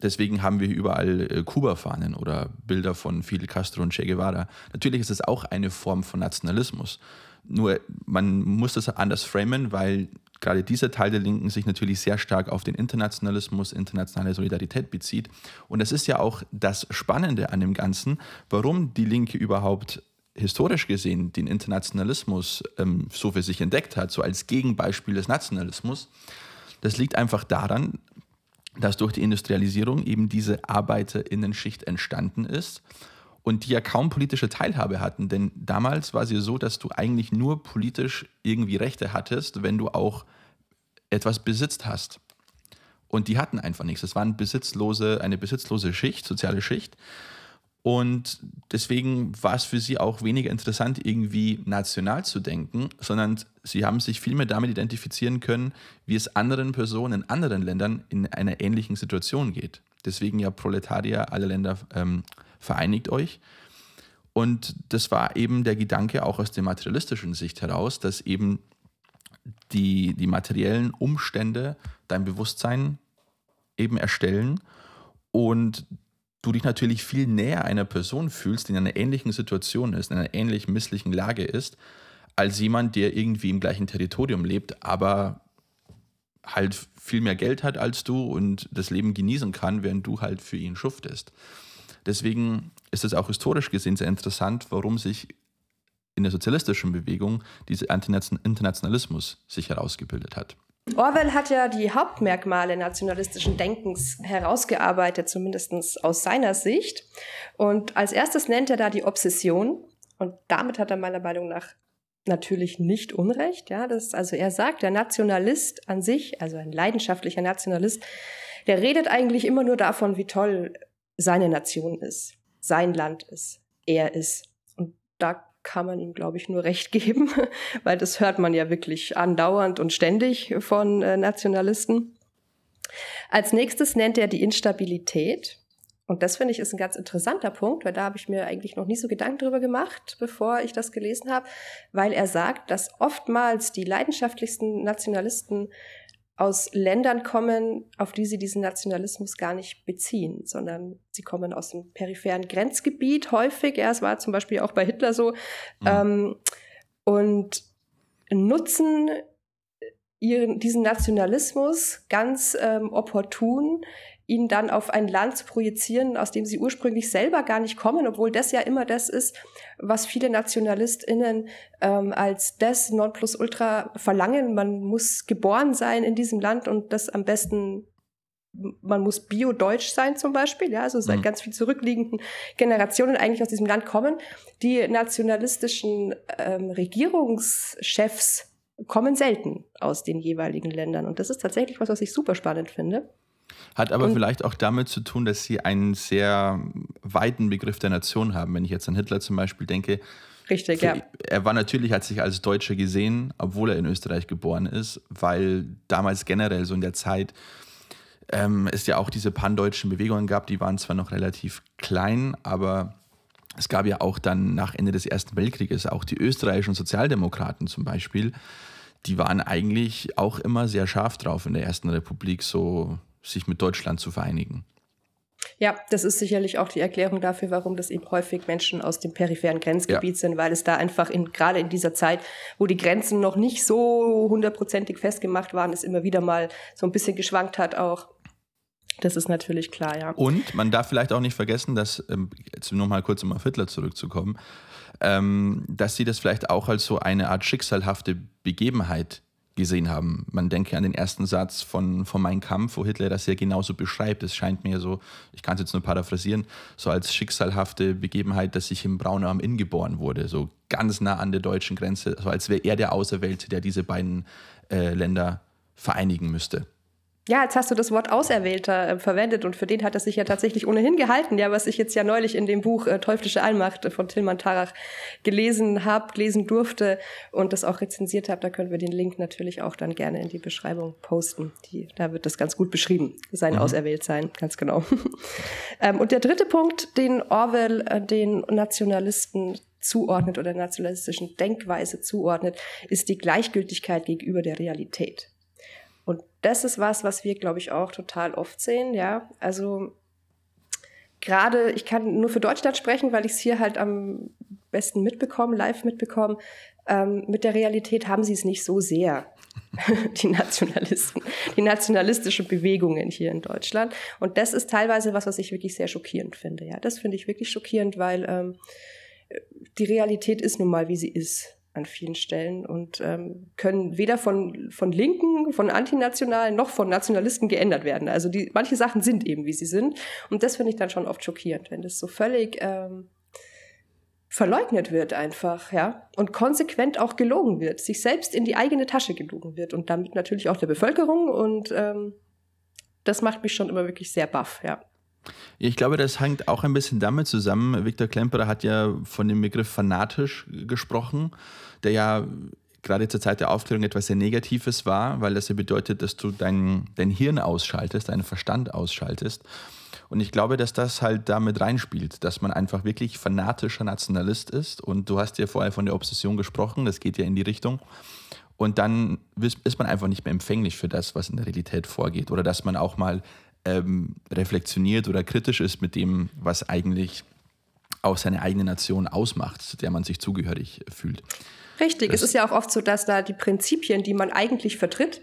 Deswegen haben wir überall äh, Kuba-Fahnen oder Bilder von Fidel Castro und Che Guevara. Natürlich ist es auch eine Form von Nationalismus. Nur man muss das anders framen, weil gerade dieser Teil der Linken sich natürlich sehr stark auf den Internationalismus, internationale Solidarität bezieht. Und das ist ja auch das Spannende an dem Ganzen, warum die Linke überhaupt historisch gesehen den Internationalismus ähm, so für sich entdeckt hat, so als Gegenbeispiel des Nationalismus. Das liegt einfach daran, dass durch die Industrialisierung eben diese Arbeiterinnenschicht entstanden ist und die ja kaum politische Teilhabe hatten. Denn damals war es ja so, dass du eigentlich nur politisch irgendwie Rechte hattest, wenn du auch etwas besitzt hast. Und die hatten einfach nichts. Es war besitzlose, eine besitzlose Schicht, soziale Schicht. Und deswegen war es für sie auch weniger interessant, irgendwie national zu denken, sondern sie haben sich vielmehr damit identifizieren können, wie es anderen Personen in anderen Ländern in einer ähnlichen Situation geht. Deswegen ja Proletarier, alle Länder ähm, vereinigt euch. Und das war eben der Gedanke auch aus der materialistischen Sicht heraus, dass eben die, die materiellen Umstände dein Bewusstsein eben erstellen und du dich natürlich viel näher einer Person fühlst, die in einer ähnlichen Situation ist, in einer ähnlich misslichen Lage ist, als jemand, der irgendwie im gleichen Territorium lebt, aber halt viel mehr Geld hat als du und das Leben genießen kann, während du halt für ihn schuftest. Deswegen ist es auch historisch gesehen sehr interessant, warum sich in der sozialistischen Bewegung dieser Internationalismus sich herausgebildet hat. Orwell hat ja die Hauptmerkmale nationalistischen Denkens herausgearbeitet, zumindest aus seiner Sicht. Und als erstes nennt er da die Obsession. Und damit hat er meiner Meinung nach natürlich nicht Unrecht. Ja, das, also er sagt, der Nationalist an sich, also ein leidenschaftlicher Nationalist, der redet eigentlich immer nur davon, wie toll seine Nation ist, sein Land ist, er ist. Und da kann man ihm, glaube ich, nur recht (laughs) geben, weil das hört man ja wirklich andauernd und ständig von äh, Nationalisten. Als nächstes nennt er die Instabilität. Und das finde ich ist ein ganz interessanter Punkt, weil da habe ich mir eigentlich noch nie so Gedanken drüber gemacht, bevor ich das gelesen habe, weil er sagt, dass oftmals die leidenschaftlichsten Nationalisten aus Ländern kommen, auf die sie diesen Nationalismus gar nicht beziehen, sondern sie kommen aus dem peripheren Grenzgebiet häufig. Ja, es war zum Beispiel auch bei Hitler so. Mhm. Ähm, und nutzen ihren, diesen Nationalismus ganz ähm, opportun ihn dann auf ein Land zu projizieren, aus dem sie ursprünglich selber gar nicht kommen, obwohl das ja immer das ist, was viele NationalistInnen ähm, als das Nonplusultra verlangen. Man muss geboren sein in diesem Land und das am besten man muss bio-deutsch sein zum Beispiel, ja, also seit mhm. ganz viel zurückliegenden Generationen eigentlich aus diesem Land kommen. Die nationalistischen ähm, Regierungschefs kommen selten aus den jeweiligen Ländern. Und das ist tatsächlich was, was ich super spannend finde. Hat aber und, vielleicht auch damit zu tun, dass sie einen sehr weiten Begriff der Nation haben. Wenn ich jetzt an Hitler zum Beispiel denke. Richtig, ja. Er war natürlich, hat sich als Deutscher gesehen, obwohl er in Österreich geboren ist, weil damals generell so in der Zeit ähm, es ja auch diese pandeutschen Bewegungen gab, die waren zwar noch relativ klein, aber es gab ja auch dann nach Ende des Ersten Weltkrieges auch die österreichischen Sozialdemokraten zum Beispiel, die waren eigentlich auch immer sehr scharf drauf in der Ersten Republik so sich mit Deutschland zu vereinigen. Ja, das ist sicherlich auch die Erklärung dafür, warum das eben häufig Menschen aus dem peripheren Grenzgebiet ja. sind, weil es da einfach in, gerade in dieser Zeit, wo die Grenzen noch nicht so hundertprozentig festgemacht waren, es immer wieder mal so ein bisschen geschwankt hat auch. Das ist natürlich klar, ja. Und man darf vielleicht auch nicht vergessen, dass, ähm, jetzt nur mal kurz um auf Hitler zurückzukommen, ähm, dass sie das vielleicht auch als so eine Art schicksalhafte Begebenheit gesehen haben. Man denke an den ersten Satz von, von Mein Kampf, wo Hitler das ja genauso beschreibt. Es scheint mir so, ich kann es jetzt nur paraphrasieren, so als schicksalhafte Begebenheit, dass ich im Braunau am Inn geboren wurde, so ganz nah an der deutschen Grenze, so als wäre er der Auserwählte, der diese beiden äh, Länder vereinigen müsste. Ja, jetzt hast du das Wort Auserwählter äh, verwendet und für den hat er sich ja tatsächlich ohnehin gehalten, ja, was ich jetzt ja neulich in dem Buch äh, Teuflische Allmacht von Tilman Tarach gelesen habe, lesen durfte und das auch rezensiert habe. Da können wir den Link natürlich auch dann gerne in die Beschreibung posten. Die, da wird das ganz gut beschrieben, sein mhm. Auserwähltsein, ganz genau. (laughs) ähm, und der dritte Punkt, den Orwell äh, den Nationalisten zuordnet oder nationalistischen Denkweise zuordnet, ist die Gleichgültigkeit gegenüber der Realität. Das ist was, was wir, glaube ich, auch total oft sehen, ja. Also gerade, ich kann nur für Deutschland sprechen, weil ich es hier halt am besten mitbekomme, live mitbekomme. Ähm, mit der Realität haben sie es nicht so sehr, (laughs) die Nationalisten, die nationalistischen Bewegungen hier in Deutschland. Und das ist teilweise was, was ich wirklich sehr schockierend finde. Ja, das finde ich wirklich schockierend, weil ähm, die Realität ist nun mal, wie sie ist an vielen Stellen und ähm, können weder von, von Linken, von Antinationalen noch von Nationalisten geändert werden. Also die, manche Sachen sind eben, wie sie sind. Und das finde ich dann schon oft schockierend, wenn das so völlig ähm, verleugnet wird einfach, ja, und konsequent auch gelogen wird, sich selbst in die eigene Tasche gelogen wird und damit natürlich auch der Bevölkerung und ähm, das macht mich schon immer wirklich sehr baff, ja. Ich glaube, das hängt auch ein bisschen damit zusammen. Viktor Klemperer hat ja von dem Begriff fanatisch gesprochen, der ja gerade zur Zeit der Aufklärung etwas sehr Negatives war, weil das ja bedeutet, dass du dein, dein Hirn ausschaltest, deinen Verstand ausschaltest. Und ich glaube, dass das halt damit reinspielt, dass man einfach wirklich fanatischer Nationalist ist. Und du hast ja vorher von der Obsession gesprochen, das geht ja in die Richtung. Und dann ist man einfach nicht mehr empfänglich für das, was in der Realität vorgeht. Oder dass man auch mal ähm, reflektioniert oder kritisch ist mit dem, was eigentlich auch seine eigene Nation ausmacht, zu der man sich zugehörig fühlt. Richtig, das es ist ja auch oft so, dass da die Prinzipien, die man eigentlich vertritt,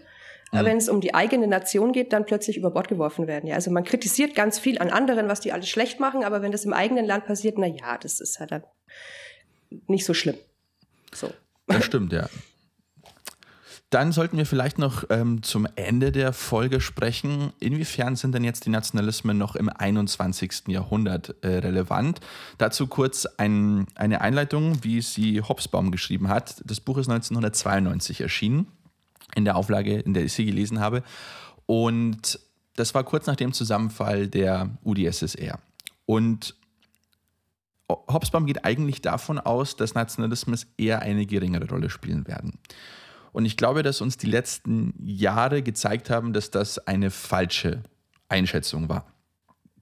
mhm. wenn es um die eigene Nation geht, dann plötzlich über Bord geworfen werden. Ja, also man kritisiert ganz viel an anderen, was die alles schlecht machen, aber wenn das im eigenen Land passiert, na ja, das ist halt dann nicht so schlimm. So. Das stimmt, ja. Dann sollten wir vielleicht noch ähm, zum Ende der Folge sprechen. Inwiefern sind denn jetzt die Nationalismen noch im 21. Jahrhundert äh, relevant? Dazu kurz ein, eine Einleitung, wie sie Hobsbawm geschrieben hat. Das Buch ist 1992 erschienen, in der Auflage, in der ich sie gelesen habe. Und das war kurz nach dem Zusammenfall der UdSSR. Und Hobsbawm geht eigentlich davon aus, dass Nationalismus eher eine geringere Rolle spielen werden. Und ich glaube, dass uns die letzten Jahre gezeigt haben, dass das eine falsche Einschätzung war.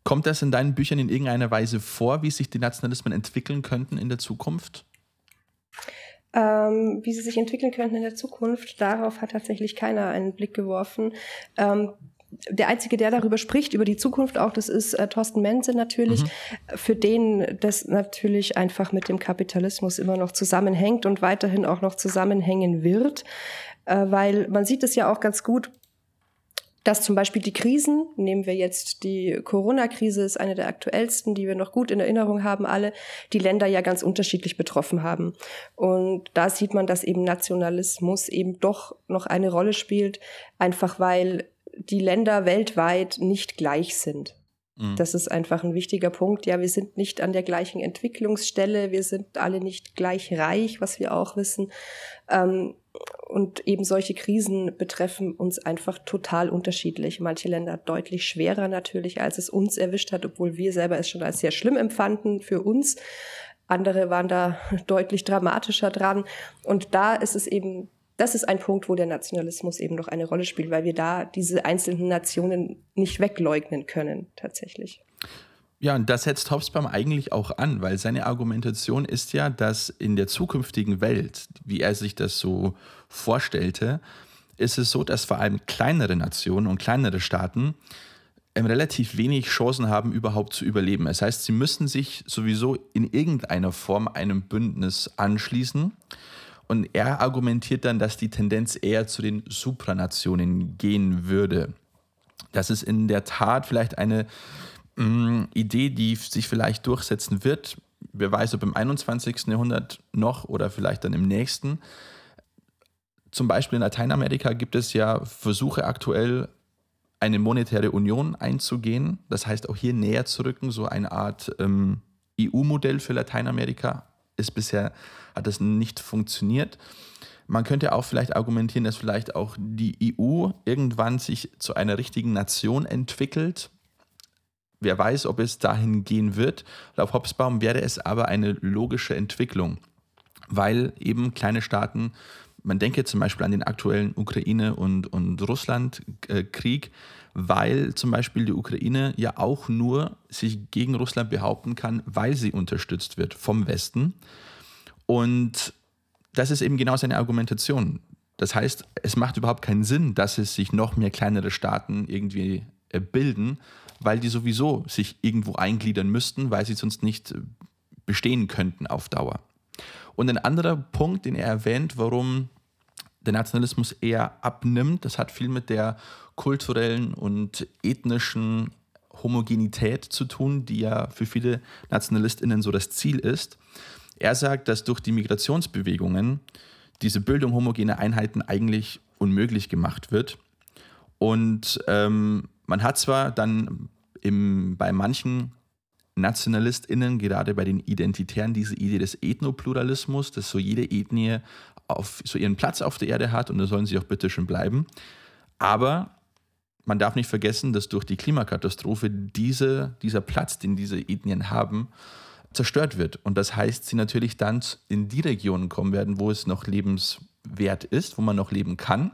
Kommt das in deinen Büchern in irgendeiner Weise vor, wie sich die Nationalismen entwickeln könnten in der Zukunft? Ähm, wie sie sich entwickeln könnten in der Zukunft, darauf hat tatsächlich keiner einen Blick geworfen. Ähm, der Einzige, der darüber spricht, über die Zukunft auch, das ist äh, Thorsten Menze natürlich, mhm. für den das natürlich einfach mit dem Kapitalismus immer noch zusammenhängt und weiterhin auch noch zusammenhängen wird, äh, weil man sieht es ja auch ganz gut, dass zum Beispiel die Krisen, nehmen wir jetzt die Corona-Krise, ist eine der aktuellsten, die wir noch gut in Erinnerung haben, alle, die Länder ja ganz unterschiedlich betroffen haben. Und da sieht man, dass eben Nationalismus eben doch noch eine Rolle spielt, einfach weil die Länder weltweit nicht gleich sind. Mhm. Das ist einfach ein wichtiger Punkt. Ja, wir sind nicht an der gleichen Entwicklungsstelle, wir sind alle nicht gleich reich, was wir auch wissen. Ähm, und eben solche Krisen betreffen uns einfach total unterschiedlich. Manche Länder deutlich schwerer natürlich, als es uns erwischt hat, obwohl wir selber es schon als sehr schlimm empfanden für uns. Andere waren da (laughs) deutlich dramatischer dran. Und da ist es eben, das ist ein Punkt, wo der Nationalismus eben noch eine Rolle spielt, weil wir da diese einzelnen Nationen nicht wegleugnen können, tatsächlich. Ja, und das setzt Hobsbawm eigentlich auch an, weil seine Argumentation ist ja, dass in der zukünftigen Welt, wie er sich das so vorstellte, ist es so, dass vor allem kleinere Nationen und kleinere Staaten ähm, relativ wenig Chancen haben, überhaupt zu überleben. Das heißt, sie müssen sich sowieso in irgendeiner Form einem Bündnis anschließen. Und er argumentiert dann, dass die Tendenz eher zu den Supranationen gehen würde. Das ist in der Tat vielleicht eine mh, Idee, die sich vielleicht durchsetzen wird. Wer weiß, ob im 21. Jahrhundert noch oder vielleicht dann im nächsten. Zum Beispiel in Lateinamerika gibt es ja Versuche aktuell, eine monetäre Union einzugehen. Das heißt, auch hier näher zu rücken, so eine Art ähm, EU-Modell für Lateinamerika. Ist bisher, hat das nicht funktioniert. Man könnte auch vielleicht argumentieren, dass vielleicht auch die EU irgendwann sich zu einer richtigen Nation entwickelt, Wer weiß, ob es dahin gehen wird. Laut Hobsbawm wäre es aber eine logische Entwicklung, weil eben kleine Staaten, man denke zum Beispiel an den aktuellen Ukraine- und, und Russland-Krieg, weil zum Beispiel die Ukraine ja auch nur sich gegen Russland behaupten kann, weil sie unterstützt wird vom Westen. Und das ist eben genau seine Argumentation. Das heißt, es macht überhaupt keinen Sinn, dass es sich noch mehr kleinere Staaten irgendwie äh, bilden, weil die sowieso sich irgendwo eingliedern müssten, weil sie sonst nicht äh, bestehen könnten auf Dauer. Und ein anderer Punkt, den er erwähnt, warum der Nationalismus eher abnimmt, das hat viel mit der kulturellen und ethnischen Homogenität zu tun, die ja für viele Nationalistinnen so das Ziel ist. Er sagt, dass durch die Migrationsbewegungen diese Bildung homogener Einheiten eigentlich unmöglich gemacht wird. Und ähm, man hat zwar dann im, bei manchen NationalistInnen, gerade bei den Identitären, diese Idee des Ethnopluralismus, dass so jede Ethnie auf, so ihren Platz auf der Erde hat und da sollen sie auch bitte schön bleiben. Aber man darf nicht vergessen, dass durch die Klimakatastrophe diese, dieser Platz, den diese Ethnien haben, zerstört wird. Und das heißt, sie natürlich dann in die Regionen kommen werden, wo es noch lebenswert ist, wo man noch leben kann.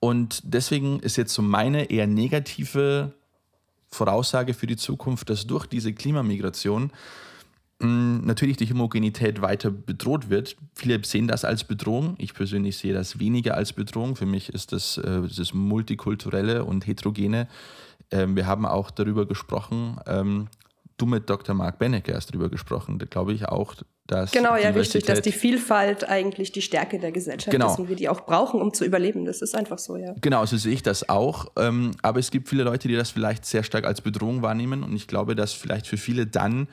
Und deswegen ist jetzt so meine eher negative Voraussage für die Zukunft, dass durch diese Klimamigration hm, natürlich die Homogenität weiter bedroht wird. Viele sehen das als Bedrohung. Ich persönlich sehe das weniger als Bedrohung. Für mich ist das äh, das Multikulturelle und Heterogene. Ähm, wir haben auch darüber gesprochen, ähm, du mit Dr. Mark Benecke hast darüber gesprochen, da glaube ich auch, dass. Genau, ja, richtig, dass die Vielfalt eigentlich die Stärke der Gesellschaft genau. ist und wir die auch brauchen, um zu überleben. Das ist einfach so, ja. Genau, so sehe ich das auch. Ähm, aber es gibt viele Leute, die das vielleicht sehr stark als Bedrohung wahrnehmen und ich glaube, dass vielleicht für viele dann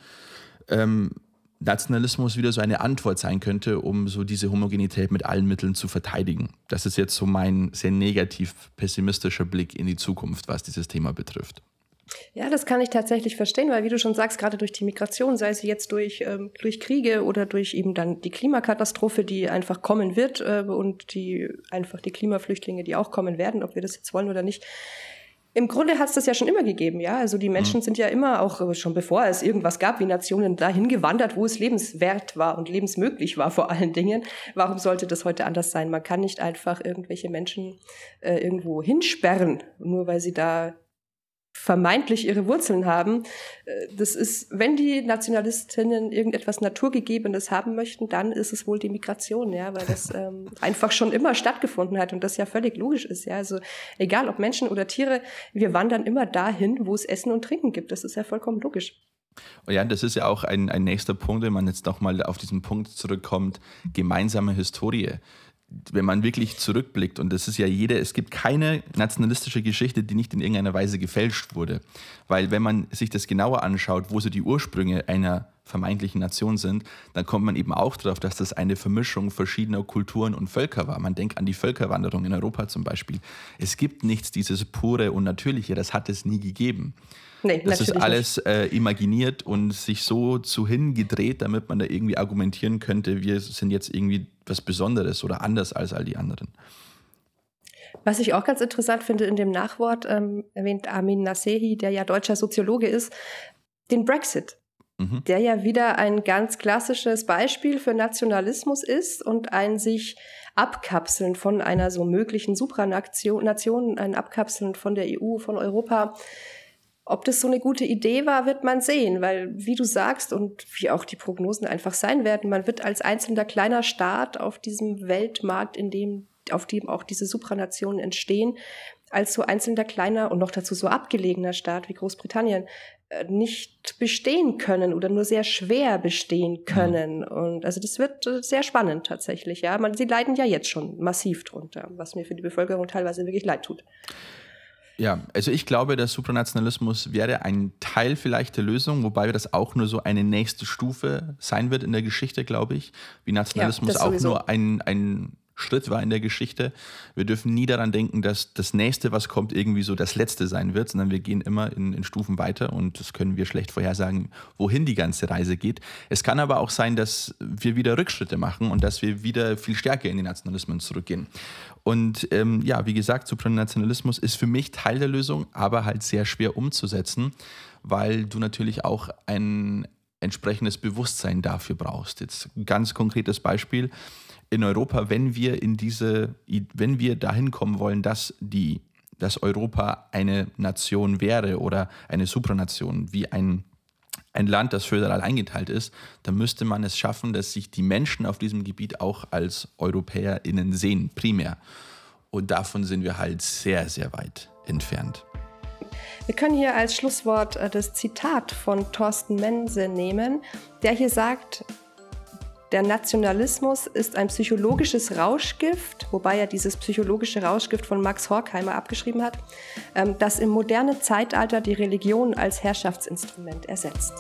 ähm, Nationalismus wieder so eine Antwort sein könnte, um so diese Homogenität mit allen Mitteln zu verteidigen. Das ist jetzt so mein sehr negativ pessimistischer Blick in die Zukunft, was dieses Thema betrifft. Ja, das kann ich tatsächlich verstehen, weil wie du schon sagst, gerade durch die Migration, sei es jetzt durch, ähm, durch Kriege oder durch eben dann die Klimakatastrophe, die einfach kommen wird äh, und die einfach die Klimaflüchtlinge, die auch kommen werden, ob wir das jetzt wollen oder nicht. Im Grunde hat es das ja schon immer gegeben, ja. Also die Menschen mhm. sind ja immer auch äh, schon bevor es irgendwas gab wie Nationen dahin gewandert, wo es lebenswert war und lebensmöglich war vor allen Dingen. Warum sollte das heute anders sein? Man kann nicht einfach irgendwelche Menschen äh, irgendwo hinsperren, nur weil sie da vermeintlich ihre Wurzeln haben. Äh, das ist, wenn die Nationalistinnen irgendetwas Naturgegebenes haben möchten, dann ist es wohl die Migration, ja, weil das (laughs) ähm, einfach schon immer stattgefunden hat und das ja völlig logisch ist, ja. Also egal ob Menschen oder Tiere, wir wandern immer dahin, wo es Essen und Trinken gibt. Das ist ja vollkommen logisch. Ja, das ist ja auch ein, ein nächster Punkt, wenn man jetzt nochmal auf diesen Punkt zurückkommt, gemeinsame Historie wenn man wirklich zurückblickt, und das ist ja jede, es gibt keine nationalistische Geschichte, die nicht in irgendeiner Weise gefälscht wurde. Weil wenn man sich das genauer anschaut, wo so die Ursprünge einer vermeintlichen Nation sind, dann kommt man eben auch darauf, dass das eine Vermischung verschiedener Kulturen und Völker war. Man denkt an die Völkerwanderung in Europa zum Beispiel. Es gibt nichts dieses pure und natürliche, das hat es nie gegeben. Nee, das ist alles äh, imaginiert und sich so zu hingedreht, damit man da irgendwie argumentieren könnte, wir sind jetzt irgendwie was Besonderes oder anders als all die anderen. Was ich auch ganz interessant finde, in dem Nachwort ähm, erwähnt Armin Nasehi, der ja deutscher Soziologe ist, den Brexit, mhm. der ja wieder ein ganz klassisches Beispiel für Nationalismus ist und ein sich abkapseln von einer so möglichen Supranation, Nation, ein Abkapseln von der EU, von Europa. Ob das so eine gute Idee war, wird man sehen, weil wie du sagst und wie auch die Prognosen einfach sein werden, man wird als einzelner kleiner Staat auf diesem Weltmarkt, in dem auf dem auch diese Supranationen entstehen, als so einzelner kleiner und noch dazu so abgelegener Staat wie Großbritannien äh, nicht bestehen können oder nur sehr schwer bestehen können. Mhm. Und also das wird äh, sehr spannend tatsächlich. Ja, man, sie leiden ja jetzt schon massiv drunter, was mir für die Bevölkerung teilweise wirklich leid tut. Ja, also ich glaube, der Supranationalismus wäre ein Teil vielleicht der Lösung, wobei das auch nur so eine nächste Stufe sein wird in der Geschichte, glaube ich. Wie Nationalismus ja, auch nur ein, ein Schritt war in der Geschichte. Wir dürfen nie daran denken, dass das nächste, was kommt, irgendwie so das letzte sein wird, sondern wir gehen immer in, in, Stufen weiter und das können wir schlecht vorhersagen, wohin die ganze Reise geht. Es kann aber auch sein, dass wir wieder Rückschritte machen und dass wir wieder viel stärker in die Nationalismen zurückgehen. Und ähm, ja, wie gesagt, Supranationalismus ist für mich Teil der Lösung, aber halt sehr schwer umzusetzen, weil du natürlich auch ein entsprechendes Bewusstsein dafür brauchst. Jetzt ganz konkretes Beispiel in Europa, wenn wir in diese, wenn wir dahin kommen wollen, dass die, dass Europa eine Nation wäre oder eine Supranation, wie ein, ein Land, das föderal eingeteilt ist, dann müsste man es schaffen, dass sich die Menschen auf diesem Gebiet auch als EuropäerInnen sehen, primär. Und davon sind wir halt sehr, sehr weit entfernt. Wir können hier als Schlusswort äh, das Zitat von Thorsten Mense nehmen, der hier sagt, der Nationalismus ist ein psychologisches Rauschgift, wobei er dieses psychologische Rauschgift von Max Horkheimer abgeschrieben hat, ähm, das im modernen Zeitalter die Religion als Herrschaftsinstrument ersetzt.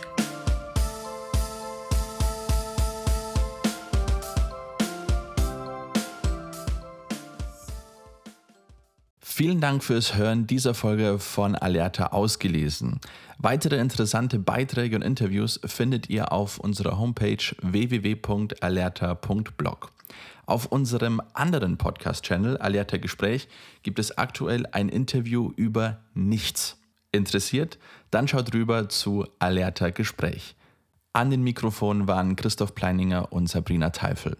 Vielen Dank fürs Hören dieser Folge von Alerta ausgelesen. Weitere interessante Beiträge und Interviews findet ihr auf unserer Homepage www.alerta.blog. Auf unserem anderen Podcast-Channel Alerta Gespräch gibt es aktuell ein Interview über nichts. Interessiert? Dann schaut rüber zu Alerta Gespräch. An den Mikrofonen waren Christoph Pleininger und Sabrina Teifel.